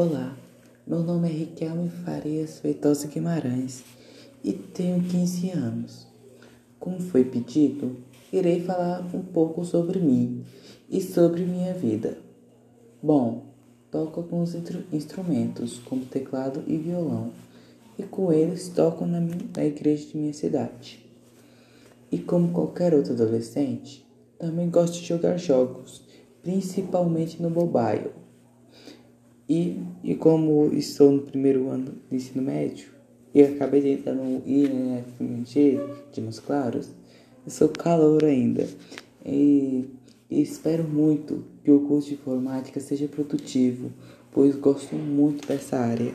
Olá, meu nome é Riquelme Farias Feitosa Guimarães e tenho 15 anos. Como foi pedido, irei falar um pouco sobre mim e sobre minha vida. Bom, toco alguns instrumentos como teclado e violão e com eles toco na, na igreja de minha cidade. E como qualquer outro adolescente, também gosto de jogar jogos, principalmente no mobile. E, e como estou no primeiro ano do ensino médio, e acabei de entrar no INFMG de Montes Claros, eu sou calor ainda. E, e espero muito que o curso de informática seja produtivo, pois gosto muito dessa área.